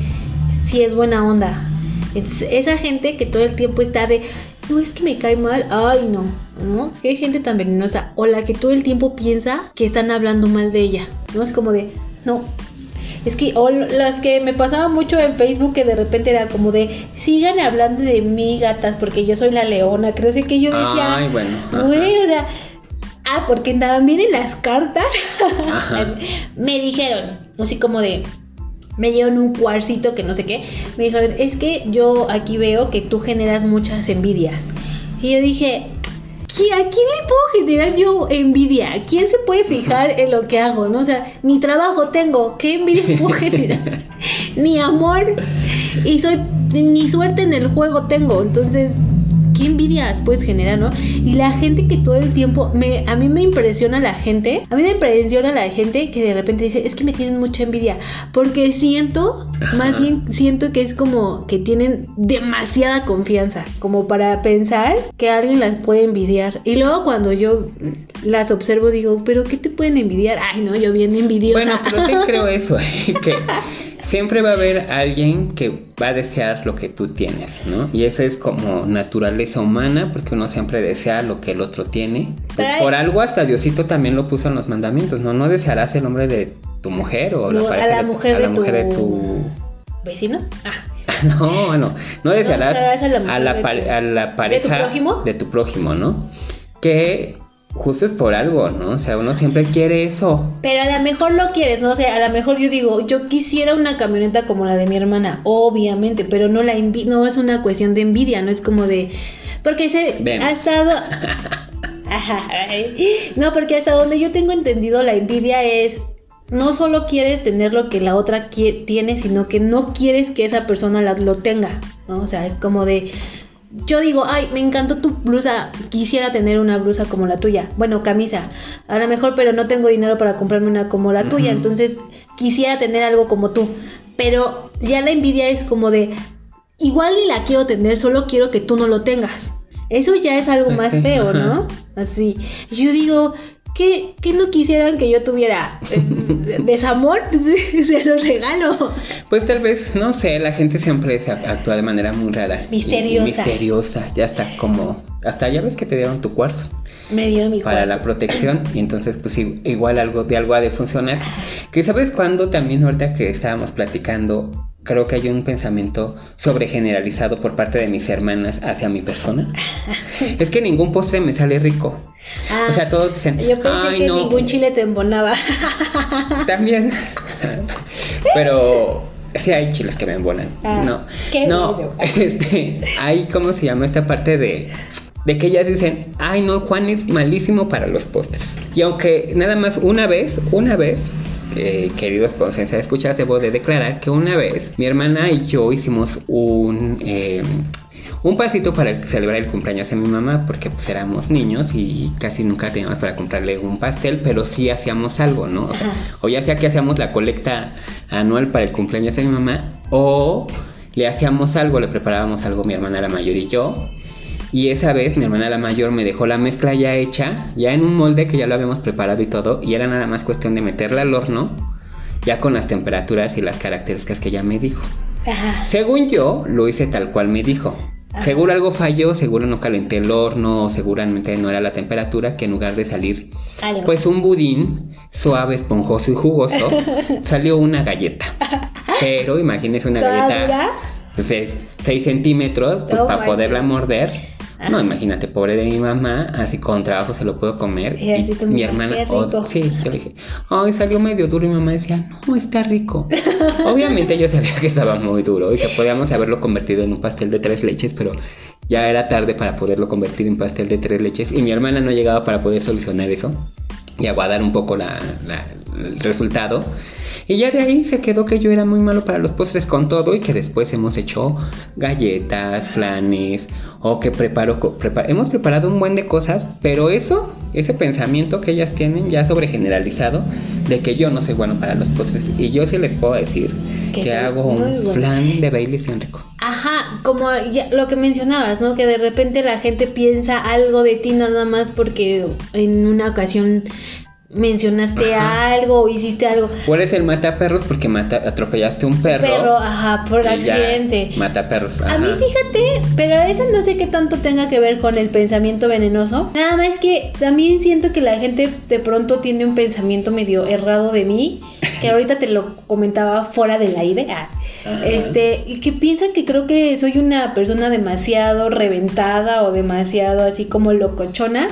si es buena onda? Entonces, esa gente que todo el tiempo está de, no es que me cae mal, ay no, ¿no? Que hay gente tan venenosa o la que todo el tiempo piensa que están hablando mal de ella, ¿no? Es como de, no. Es que, o las que me pasaba mucho en Facebook que de repente era como de, sigan hablando de mí, gatas, porque yo soy la leona, creo que yo decía, Ay, bueno. güey, o sea, ah, porque también en las cartas Ajá. me dijeron, así como de, me dieron un cuarcito que no sé qué, me dijeron, es que yo aquí veo que tú generas muchas envidias. Y yo dije, ¿qui- ¿a quién le puedo generar yo envidia? ¿Quién se puede fijar en lo que hago? ¿no? O sea, ni trabajo tengo, ¿qué envidia puedo generar? ni amor, y soy, ni suerte en el juego tengo, entonces... ¿Qué envidias puedes generar, no? Y la gente que todo el tiempo, me, a mí me impresiona la gente, a mí me impresiona la gente que de repente dice, es que me tienen mucha envidia, porque siento, más bien siento que es como que tienen demasiada confianza, como para pensar que alguien las puede envidiar. Y luego cuando yo las observo digo, pero ¿qué te pueden envidiar? Ay, no, yo bien envidiosa. Bueno, pero sí creo eso, que siempre va a haber alguien que va a desear lo que tú tienes, ¿no? Y eso es como naturaleza humana, porque uno siempre desea lo que el otro tiene. Pues por algo hasta Diosito también lo puso en los mandamientos, ¿no? No desearás el nombre de tu mujer o la No, a pareja la de, tu- mujer a la de mujer de tu- tu ¿Vecino? Ah, no, no, no desearás desearás a la mujer a la, de pare- tu- a la pareja prójimo? de tu prójimo, ¿no? Que justo es por algo, ¿no? O sea, uno siempre quiere eso. Pero a lo mejor lo quieres, ¿no? O sea, a lo mejor yo digo, yo quisiera una camioneta como la de mi hermana, obviamente, pero no la envi no es una cuestión de envidia, no es como de porque se Vemos. ha estado No, porque hasta donde yo tengo entendido la envidia es no solo quieres tener lo que la otra tiene, sino que no quieres que esa persona la- lo tenga, ¿no? O sea, es como de yo digo, ay, me encantó tu blusa, quisiera tener una blusa como la tuya. Bueno, camisa, a lo mejor, pero no tengo dinero para comprarme una como la tuya, entonces quisiera tener algo como tú. Pero ya la envidia es como de, igual ni la quiero tener, solo quiero que tú no lo tengas. Eso ya es algo más feo. ¿no? Así. Yo digo, ¿qué, qué no quisieran que yo tuviera? Eh, ¿Desamor? Pues, se los regalo. Pues tal vez, no sé, la gente siempre se actúa de manera muy rara. y- y Misteriosa. misteriosa, ya está como... Hasta ya ves que te dieron tu cuarzo Me dio mi para cuarzo. la protección y entonces pues igual algo de algo ha de funcionar. Que sabes cuándo también ahorita que estábamos platicando, creo que hay un pensamiento sobregeneralizado por parte de mis hermanas hacia mi persona. es que ningún postre me sale rico. Ah, O sea, todos dicen, yo pensé ay que no, ningún chile te embonaba. También. Pero sí hay chiles que me embonan. Ah, no. qué no, bueno. este, hay cómo se llama esta parte de de que ellas dicen, "Ay, no, Juan es malísimo para los postres." Y aunque nada más una vez, una vez eh, queridos conciencia de escuchas, debo de declarar que una vez mi hermana y yo hicimos un eh, un pasito para celebrar el cumpleaños de mi mamá, porque pues éramos niños y casi nunca teníamos para comprarle un pastel, pero sí hacíamos algo, ¿no? O, sea, o ya sea que hacíamos la colecta anual para el cumpleaños de mi mamá, o le hacíamos algo, le preparábamos algo mi hermana la mayor y yo. Y esa vez mi hermana la mayor me dejó la mezcla ya hecha, ya en un molde que ya lo habíamos preparado y todo, y era nada más cuestión de meterla al horno, ya con las temperaturas y las características que ella me dijo. Ajá. Según yo, lo hice tal cual me dijo. Seguro algo falló, seguro no calenté el horno, seguramente no era la temperatura, que en lugar de salir Algo. pues un budín suave, esponjoso y jugoso, salió una galleta. Pero imagínese una ¿Toda galleta dura? de 6 centímetros, pues para poderla morder. No, imagínate, pobre de mi mamá, así con trabajo se lo puedo comer. Y así tu mi hermana, oh, sí, yo le dije, ay, salió medio duro y mi mamá decía, no, está rico. Obviamente yo sabía que estaba muy duro y que podíamos haberlo convertido en un pastel de tres leches, pero ya era tarde para poderlo convertir en pastel de tres leches y mi hermana no llegaba para poder solucionar eso y aguardar un poco la- la- el resultado. Y ya de ahí se quedó que yo era muy malo para los postres con todo y que después hemos hecho galletas, flanes o que preparo, prepa- hemos preparado un buen de cosas, pero eso, ese pensamiento que ellas tienen ya sobre generalizado de que yo no soy bueno para los postres y yo sí les puedo decir Que hago un buenos. flan de Baileys bien rico. Ajá, como ya lo que mencionabas, ¿no? Que de repente la gente piensa algo de ti nada más porque en una ocasión mencionaste Ajá. algo o hiciste algo. O eres el mataperros porque mata, atropellaste un perro. Pero, ajá, por accidente. Mataperros. A mí fíjate, pero eso no sé qué tanto tenga que ver con el pensamiento venenoso. Nada más que también siento que la gente de pronto tiene un pensamiento medio errado de mí, que ahorita te lo comentaba fuera del aire. ah. Este, y que piensan que creo que soy una persona demasiado reventada o demasiado así como locochona.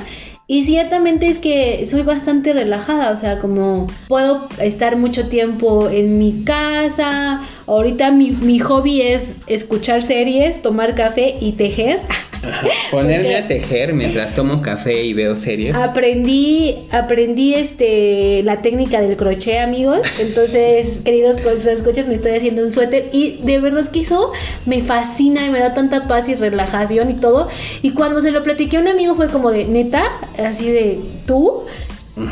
Y ciertamente es que soy bastante relajada, o sea, como puedo estar mucho tiempo en mi casa. Ahorita mi, mi hobby es escuchar series, tomar café y tejer. Ajá. Ponerme Porque- a tejer mientras tomo café y veo series. Aprendí, aprendí este la técnica del crochet, amigos. Entonces, queridos escuchas, me estoy haciendo un suéter y de verdad que eso me fascina y me da tanta paz y relajación y todo. Y cuando se lo platiqué a un amigo fue como de neta, así de tú.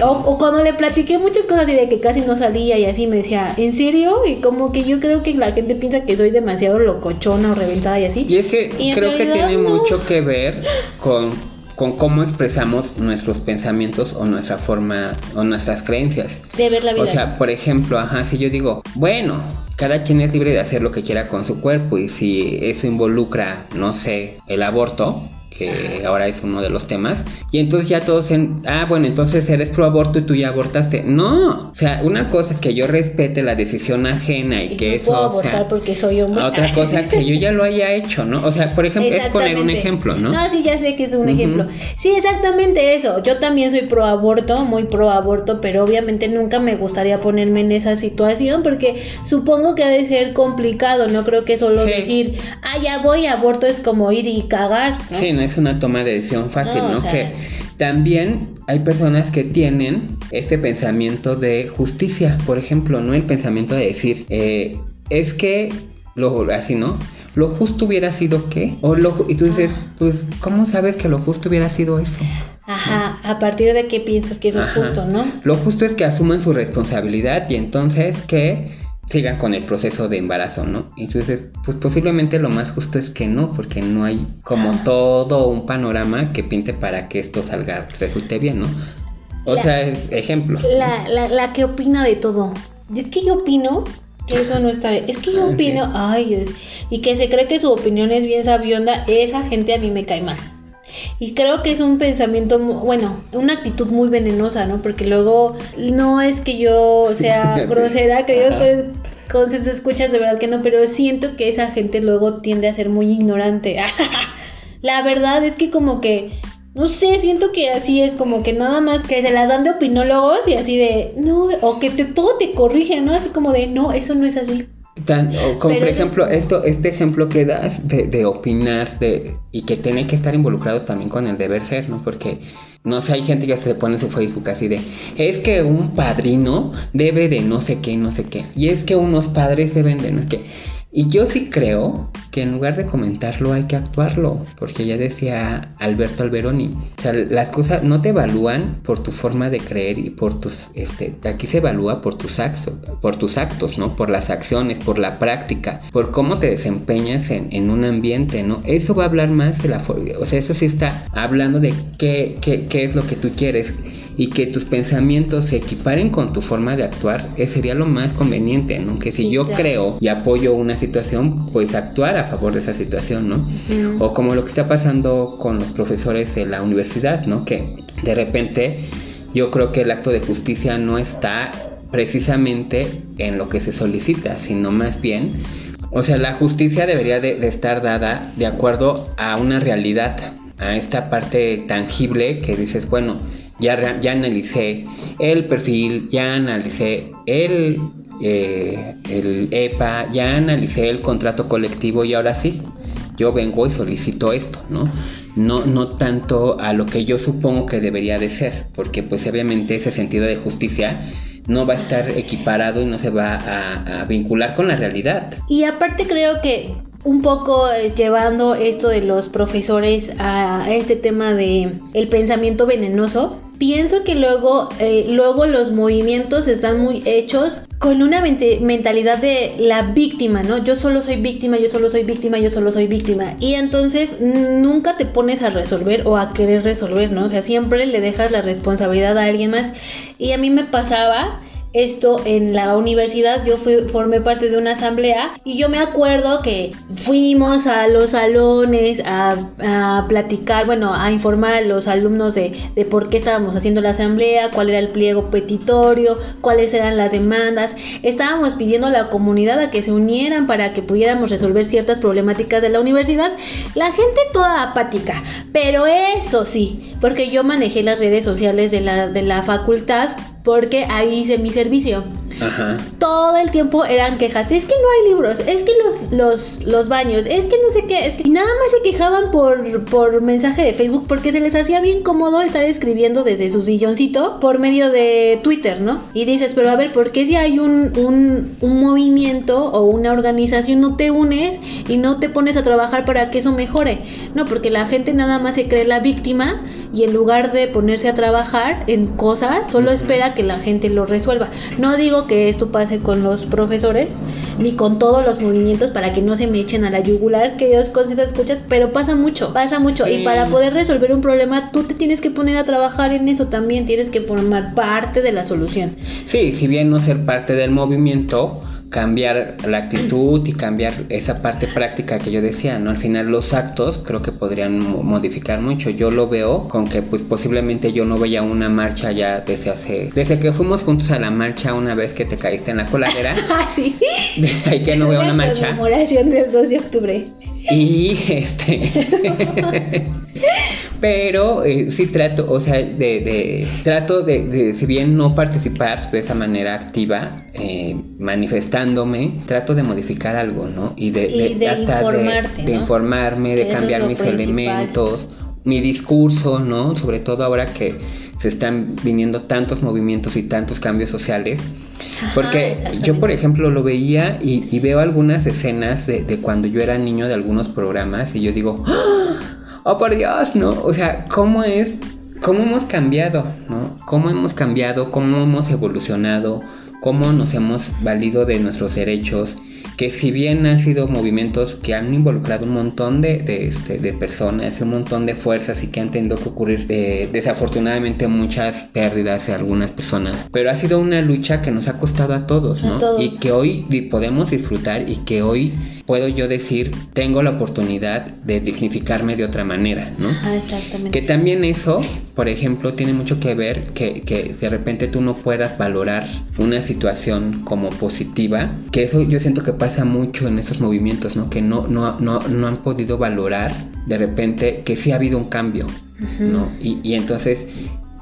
O, o cuando le platiqué muchas cosas y de que casi no salía y así me decía, ¿en serio? Y como que yo creo que la gente piensa que soy demasiado locochona o reventada y así. Y es que Y creo que tiene no. mucho que ver con, con cómo expresamos nuestros pensamientos o nuestra forma o nuestras creencias. De ver la vida. O sea, por ejemplo, ajá, si yo digo, bueno, cada quien es libre de hacer lo que quiera con su cuerpo y si eso involucra, no sé, el aborto, que ahora es uno de los temas. Y entonces ya todos en, ah, bueno, entonces eres pro aborto y tú ya abortaste. No, o sea, una cosa es que yo respete la decisión ajena y, que eso, puedo sea, porque soy hombre. Otra cosa que yo ya lo haya hecho, ¿no? O sea, por ejemplo, es poner un ejemplo, ¿no? No, sí, ya sé que es un ejemplo. Sí, exactamente eso. Yo también soy pro aborto, muy pro aborto, pero obviamente nunca me gustaría ponerme en esa situación porque supongo que ha de ser complicado, no creo que solo decir, ah, ya voy, aborto es como ir y cagar. Sí, no es una toma de decisión fácil, ¿no? Que también hay personas que tienen este pensamiento de justicia, por ejemplo, ¿no? El pensamiento de decir, eh, es que, lo, así, ¿no? Lo justo hubiera sido qué? O lo, y tú dices, ah. pues, ¿cómo sabes que lo justo hubiera sido eso? Ajá, a partir de qué piensas que eso es justo, ¿no? Lo justo es que asuman su responsabilidad y entonces que sigan con el proceso de embarazo, ¿no? Entonces, pues posiblemente lo más justo es que no, porque no hay como todo un panorama que pinte para que esto salga, resulte bien, ¿no? O sea, es ejemplo. La, la, la que opina de todo. Y es que yo opino que eso no está bien. Es que yo ah, opino, ay Dios, y que se cree que su opinión es bien sabionda, esa gente a mí me cae mal. Y creo que es un pensamiento, bueno, una actitud muy venenosa, ¿no? Porque luego no es que yo sea grosera, creo que con se escuchas de verdad que no, pero siento que esa gente luego tiende a ser muy ignorante. La verdad es que como que no sé, siento que así es como que nada más que se las dan de opinólogos y así de, no, o que te, todo te corrige, ¿no? Así como de, no, eso no es así como por ejemplo, esto, este ejemplo que das de, de, opinar de, y que tiene que estar involucrado también con el deber ser, ¿no? Porque, no sé, hay gente que se pone en su Facebook así de, es que un padrino debe de no sé qué, no sé qué. Y es que unos padres deben de no sé qué. Y yo sí creo que en lugar de comentarlo hay que actuarlo, porque ya decía Alberto Alberoni, o sea, las cosas no te evalúan por tu forma de creer y por tus, este, aquí se evalúa por tus actos, por tus actos, ¿no? Por las acciones, por la práctica, por cómo te desempeñas en, en un ambiente, ¿no? Eso va a hablar más de la, o sea, eso sí está hablando de qué, qué, qué es lo que tú quieres y que tus pensamientos se equiparen con tu forma de actuar, eh, sería lo más conveniente, ¿no? Que si yo creo y apoyo una situación, pues actuar a favor de esa situación, ¿no? O como lo que está pasando con los profesores en la universidad, ¿no? Que de repente yo creo que el acto de justicia no está precisamente en lo que se solicita, sino más bien, o sea, la justicia debería de estar dada de acuerdo a una realidad, a esta parte tangible que dices, bueno, ya, ya analicé el perfil, ya analicé el, eh, el EPA, ya analicé el contrato colectivo y ahora sí, yo vengo y solicito esto, ¿no? No, no tanto a lo que yo supongo que debería de ser, porque pues obviamente ese sentido de justicia no va a estar equiparado y no se va a, a vincular con la realidad. Y aparte creo que un poco eh, llevando esto de los profesores a este tema de el pensamiento venenoso, pienso que luego, eh, luego los movimientos están muy hechos con una mentalidad de la víctima, ¿no? Yo solo soy víctima, yo solo soy víctima, yo solo soy víctima. Y entonces nunca te pones a resolver o a querer resolver, ¿no? O sea, siempre le dejas la responsabilidad a alguien más. Y a mí me pasaba esto en la universidad, yo fui, formé parte de una asamblea y yo me acuerdo que fuimos a los salones a, platicar, bueno, a informar a los alumnos de, de, por qué estábamos haciendo la asamblea, cuál era el pliego petitorio, cuáles eran las demandas. Estábamos pidiendo a la comunidad a que se unieran para que pudiéramos resolver ciertas problemáticas de la universidad. La gente toda apática, pero eso sí, porque yo manejé las redes sociales de la, de la facultad porque ahí hice mi servicio. Ajá. Todo el tiempo eran quejas. Es que no hay libros, es que los, los, los baños, es que no sé qué. Es que... Y nada más se quejaban por, por mensaje de Facebook porque se les hacía bien cómodo estar escribiendo desde su silloncito por medio de Twitter, ¿no? Y dices, pero a ver, ¿por qué si hay un, un, un movimiento o una organización no te unes y no te pones a trabajar para que eso mejore? No, porque la gente nada más se cree la víctima y en lugar de ponerse a trabajar en cosas, solo espera que la gente lo resuelva. No digo que esto pase con los profesores ni con todos los movimientos para que no se me echen a la yugular que ellos con esas escuchas, pero pasa mucho, pasa mucho. Y para poder resolver un problema, tú te tienes que poner a trabajar en eso también, tienes que formar parte de la solución. Sí, si bien no ser parte del movimiento, cambiar la actitud y cambiar esa parte práctica que yo decía, ¿no? Al final los actos creo que podrían modificar mucho. Yo lo veo con que pues posiblemente yo no vaya a una marcha ya desde hace... Desde que fuimos juntos a la marcha una vez que te caíste en la coladera. Ah, sí. Desde ahí que no veo una marcha. La conmemoración del 2 de octubre. Y este... Pero eh, sí trato, o sea, de, trato de, si bien no participar de esa manera activa, eh, manifestándome, trato de modificar algo, ¿no? Y de, informarte, de, informarme, de cambiar mis elementos, mi discurso, ¿no? Sobre todo ahora que se están viniendo tantos movimientos y tantos cambios sociales. Porque yo, por ejemplo, lo veía y, veo algunas escenas de, de, cuando yo era niño de algunos programas y yo digo, ¡Ah! oh por Dios, ¿no? O sea, ¿cómo es, cómo hemos cambiado, ¿no? ¿Cómo hemos cambiado, cómo hemos evolucionado, cómo nos hemos valido de nuestros derechos? Que si bien han sido movimientos que han involucrado un montón de, de, este, de personas, un montón de fuerzas y que han tenido que ocurrir eh, desafortunadamente muchas pérdidas de algunas personas, pero ha sido una lucha que nos ha costado a todos, ¿no? Y que hoy podemos disfrutar y que hoy puedo yo decir, tengo la oportunidad de dignificarme de otra manera, ¿no? exactamente. Que también eso, por ejemplo, tiene mucho que ver que, que de repente tú no puedas valorar una situación como positiva, que eso yo siento que pasa mucho en esos movimientos, ¿no? Que no, no, no, no han podido valorar de repente que sí ha habido un cambio, ¿no? Y, y entonces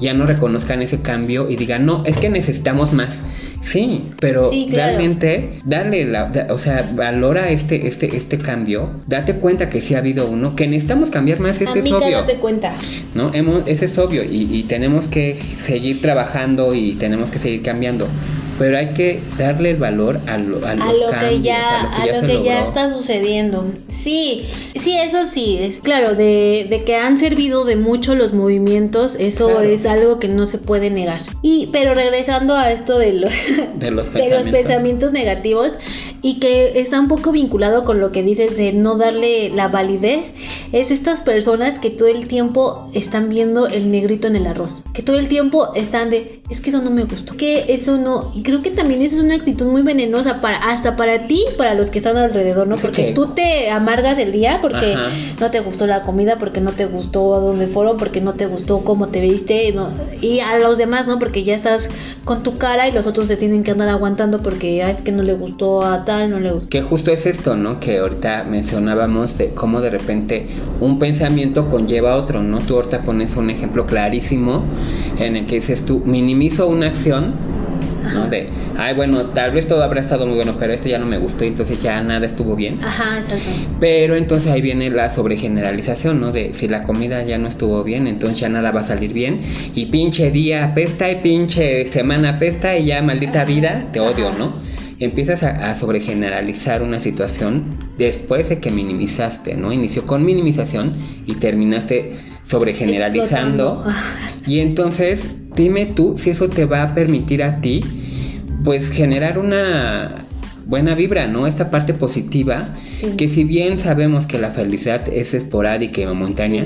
ya no reconozcan ese cambio y digan, no, es que necesitamos más. Sí, pero realmente dale la, o sea, valora este, este, este cambio, date cuenta que sí ha habido uno, que necesitamos cambiar más, ese es obvio. date cuenta. ¿No? Hemos, ese es obvio y, y tenemos que seguir trabajando y tenemos que seguir cambiando pero hay que darle el valor a, lo, a, lo que ya, a lo que, ya, está sucediendo. Sí, sí, eso sí, es claro, de, de que han servido de mucho los movimientos, eso es algo que no se puede negar. Y, pero regresando a esto de, de, los, de los pensamientos negativos, y que está un poco vinculado con lo que dices de no darle la validez, es estas personas que todo el tiempo están viendo el negrito en el arroz, que todo el tiempo están de, es que eso no me gustó, que eso no, y creo que también eso es una actitud muy venenosa para hasta para ti, para los que están alrededor, ¿no? Porque tú te amargas el día porque no te gustó la comida, porque no te gustó a dónde fueron, porque no te gustó cómo te viste, ¿no? y a los demás, ¿no? Porque ya estás con tu cara y los otros se tienen que andar aguantando porque es que no le gustó a que justo es esto, ¿no? Que ahorita mencionábamos de cómo de repente un pensamiento conlleva a otro, ¿no? Tú ahorita pones un ejemplo clarísimo en el que dices tú, minimizo una acción, ¿no? De, ay, bueno, tal vez todo habrá estado muy bueno, pero esto ya no me gustó, entonces ya nada estuvo bien. Ajá, exacto. Pero entonces ahí viene la sobregeneralización, ¿no? De si la comida ya no estuvo bien, entonces ya nada va a salir bien. Y pinche día pesta y pinche semana pesta y ya maldita vida, te odio, ¿no? Empiezas a, sobregeneralizar una situación después de que minimizaste, ¿no? Inició con minimización y terminaste sobregeneralizando. Y entonces, dime tú si eso te va a permitir a ti, pues generar una buena vibra, ¿no? Esta parte positiva, que si bien sabemos que la felicidad es esporádica y momentánea,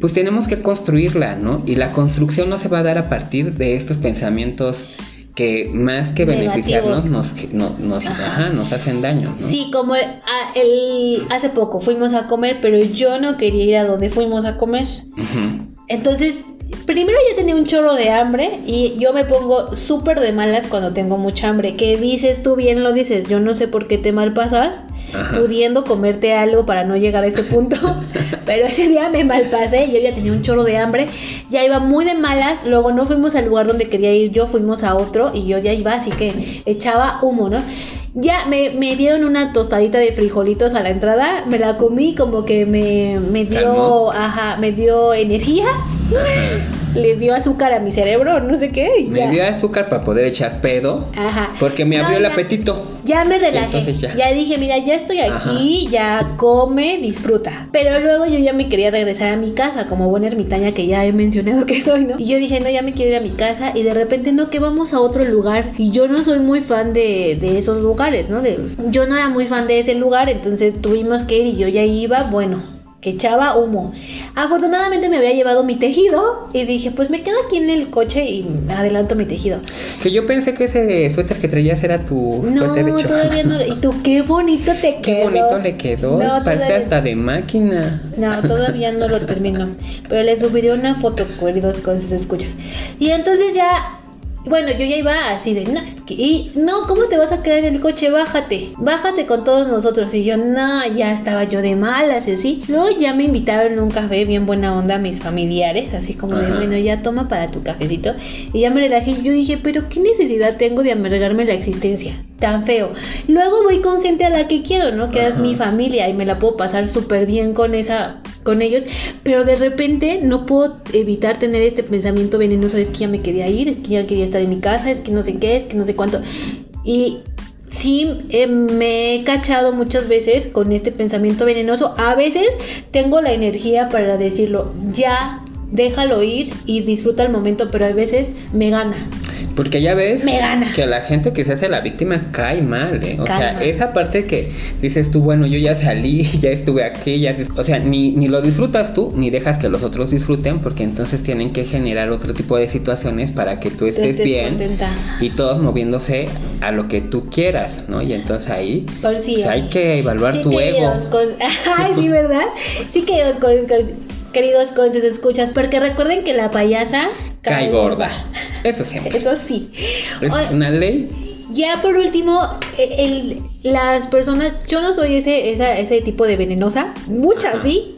pues tenemos que construirla, ¿no? Y la construcción no se va a dar a partir de estos pensamientos que más que beneficiarnos nos, nos, nos hacen daño. Sí, como el, hace poco fuimos a comer, pero yo no quería ir a donde fuimos a comer. Entonces, primero yo tenía un chorro de hambre y yo me pongo súper de malas cuando tengo mucha hambre. Que dices tú bien lo dices, yo no sé por qué te malpasas pudiendo comerte algo para no llegar a ese punto. Pero ese día me malpasé, yo ya tenía un chorro de hambre, ya iba muy de malas, luego no fuimos al lugar donde quería ir yo, fuimos a otro y yo ya iba, así que echaba humo, ¿no? Ya me, me dieron una tostadita de frijolitos a la entrada, me la comí como que me, me dio, ajá, me dio energía le dio azúcar a mi cerebro, no sé qué. me dio azúcar para poder echar pedo. Ajá. Porque me abrió el apetito. Ya me relajé. Ya. dije, mira, ya estoy aquí, ya come, disfruta. Pero luego yo ya me quería regresar a mi casa, como buena ermitaña que ya he mencionado que soy, ¿no? Y yo dije, no, ya me quiero ir a mi casa. Y de repente, no, que vamos a otro lugar. Y yo no soy muy fan de, de esos lugares, ¿no? De, yo no era muy fan de ese lugar, entonces tuvimos que ir y yo ya iba, bueno que echaba humo. Afortunadamente me había llevado mi tejido y dije, pues me quedo aquí en el coche y adelanto mi tejido. Que yo pensé que ese suéter que traías era tu No, suéter hecho. todavía no. Y tú, qué bonito te quedó. Qué bonito le quedó. No, Parece todavía- hasta de máquina. No, todavía no lo termino. Pero le subiré una foto, queridos con sus escuchas. Y entonces ya. Bueno, yo ya iba así de, no, es que, y, no, ¿cómo te vas a quedar en el coche? Bájate, bájate con todos nosotros. Y yo, no, ya estaba yo de malas así. Luego ya me invitaron a un café bien buena onda mis familiares, así como de, bueno, ya toma para tu cafecito. Y ya me relajé y yo dije, pero ¿qué necesidad tengo de amargarme la existencia? Tan feo. Luego voy con gente a la que quiero, ¿no? Que es mi familia y me la puedo pasar súper bien con esa con ellos, pero de repente no puedo evitar tener este pensamiento venenoso, es que ya me quería ir, es que ya quería estar en mi casa, es que no sé qué, es que no sé cuánto. Y sí, eh, me he cachado muchas veces con este pensamiento venenoso. A veces tengo la energía para decirlo, ya, déjalo ir y disfruta el momento, pero a veces me gana. Porque ya ves Me gana. que la gente que se hace la víctima cae mal, ¿eh? O Cae sea, mal. esa parte que dices tú, bueno, yo ya salí, ya estuve aquí, ya... O sea, ni, ni lo disfrutas tú, ni dejas que los otros disfruten, porque entonces tienen que generar otro tipo de situaciones para que tú estés, estés bien contenta. y todos moviéndose a lo que tú quieras, ¿no? Y entonces ahí Por pues, hay que evaluar Sí, tu ego. con- Ay, sí, ¿verdad? Sí, con- con- queridos con sus escuchas, porque recuerden que la payasa Cae gorda. Eso siempre. Eso sí. Es O- una ley. ya por último, el- el- las personas, yo no soy ese, esa- ese tipo de venenosa, muchas sí,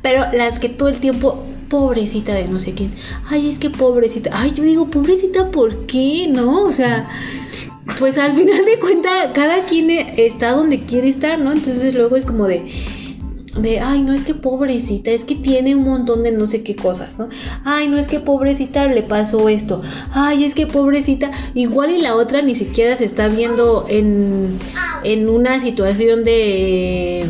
pero las que todo el tiempo, pobrecita de no sé quién, ay, es que pobrecita, ay, yo digo, pobrecita, ¿por qué? ¿No? O sea, pues al final de cuentas, cada quien e- está donde quiere estar, ¿no? Entonces luego es como de, de, ay, no es que pobrecita, es que tiene un montón de no sé qué cosas, ¿no? Ay, no es que pobrecita le pasó esto, ay, es que pobrecita, igual y la otra ni siquiera se está viendo en, en una situación de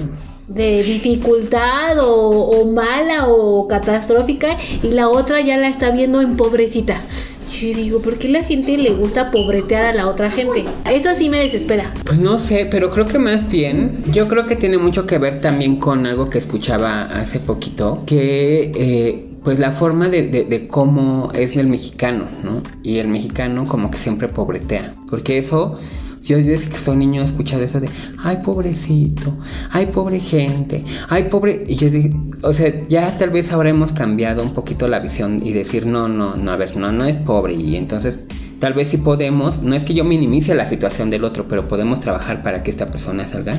de dificultad o, o mala o catastrófica y la otra ya la está viendo en pobrecita. Yo digo, ¿por qué la gente le gusta pobretear a la otra gente? Eso sí me desespera. Pues no sé, pero creo que más bien, yo creo que tiene mucho que ver también con algo que escuchaba hace poquito, que eh, pues la forma de, de- de cómo es el mexicano, ¿no? Y el mexicano como que siempre pobretea, porque eso... Yo desde que soy niño he escuchado eso de, ay pobrecito, ay pobre gente, ay pobre... Y yo dije, o sea, ya tal vez habremos cambiado un poquito la visión y decir, no, no, no, a ver, no, no es pobre. Y entonces Tal vez sí podemos, no es que yo minimice la situación del otro, pero podemos trabajar para que esta persona salga.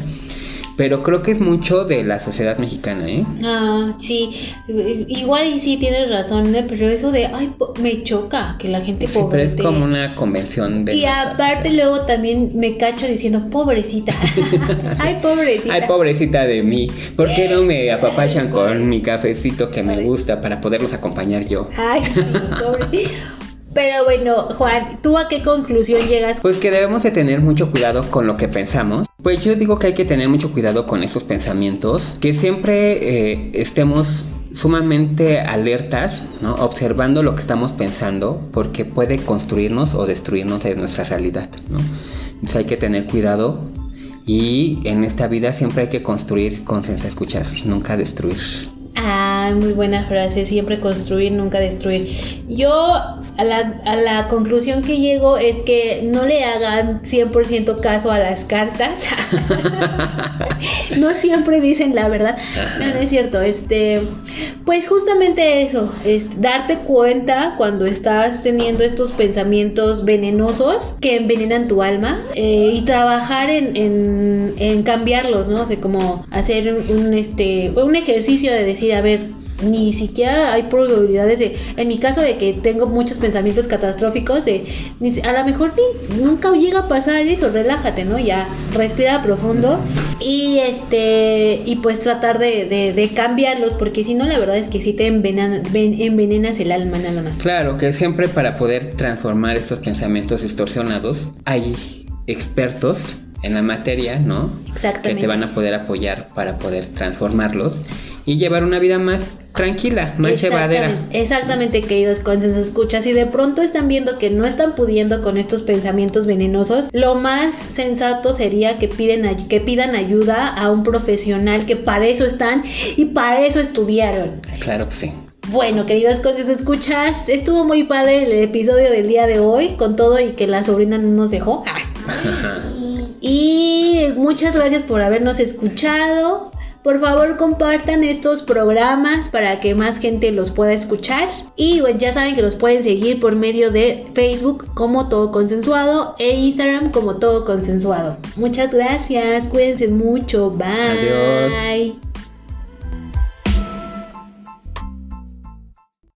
Pero creo que es mucho de la sociedad mexicana, ¿eh? Ah, sí, igual y sí tienes razón, ¿eh? pero eso de, ay, me choca que la gente Sí, pero es como una convención de... Y aparte sociedad. luego también me cacho diciendo, pobrecita. ay, pobrecita. Ay, pobrecita de mí. ¿Por qué no me apapachan con mi cafecito que me gusta para poderlos acompañar yo? Ay, sí, pobre. Pero bueno, Juan, ¿tú a qué conclusión llegas? Pues que debemos de tener mucho cuidado con lo que pensamos. Pues yo digo que hay que tener mucho cuidado con esos pensamientos, que siempre eh, estemos sumamente alertas, ¿no? observando lo que estamos pensando, porque puede construirnos o destruirnos de nuestra realidad. ¿no? Entonces hay que tener cuidado y en esta vida siempre hay que construir con escuchas, nunca destruir. Muy buena frase, siempre construir, nunca destruir. Yo a la, a la conclusión que llego es que no le hagan 100% caso a las cartas. no siempre dicen la verdad. No, no es cierto. Este, pues justamente eso, es darte cuenta cuando estás teniendo estos pensamientos venenosos que envenenan tu alma eh, y trabajar en cambiarlos, ¿no? O sea, como hacer un, un, este, un ejercicio de decir, a ver, ni siquiera hay probabilidades de, en mi caso de que tengo muchos pensamientos catastróficos, de a lo mejor ni, nunca llega a pasar eso, relájate, ¿no? Ya respira profundo y este y pues tratar de, de, de cambiarlos, porque si no la verdad es que si te envenenan- ven- envenenas el alma nada más. Claro que siempre para poder transformar estos pensamientos distorsionados hay expertos en la materia, ¿no? Que Exactamente. te van a poder apoyar para poder transformarlos y llevar una vida más tranquila, más Exactamente, llevadera. Exactamente, queridos conces escuchas. Si de pronto están viendo que no están pudiendo con estos pensamientos venenosos, lo más sensato sería que, piden, que pidan ayuda a un profesional que para eso están y para eso estudiaron. Claro que sí. Bueno, queridos conces escuchas, estuvo muy padre el episodio del día de hoy, con todo y que la sobrina no nos dejó. Ay. Y muchas gracias por habernos escuchado. Por favor, compartan estos programas para que más gente los pueda escuchar. Y pues ya saben que los pueden seguir por medio de Facebook como Todo Consensuado e Instagram como Todo Consensuado. Muchas gracias, cuídense mucho. Bye. Adiós.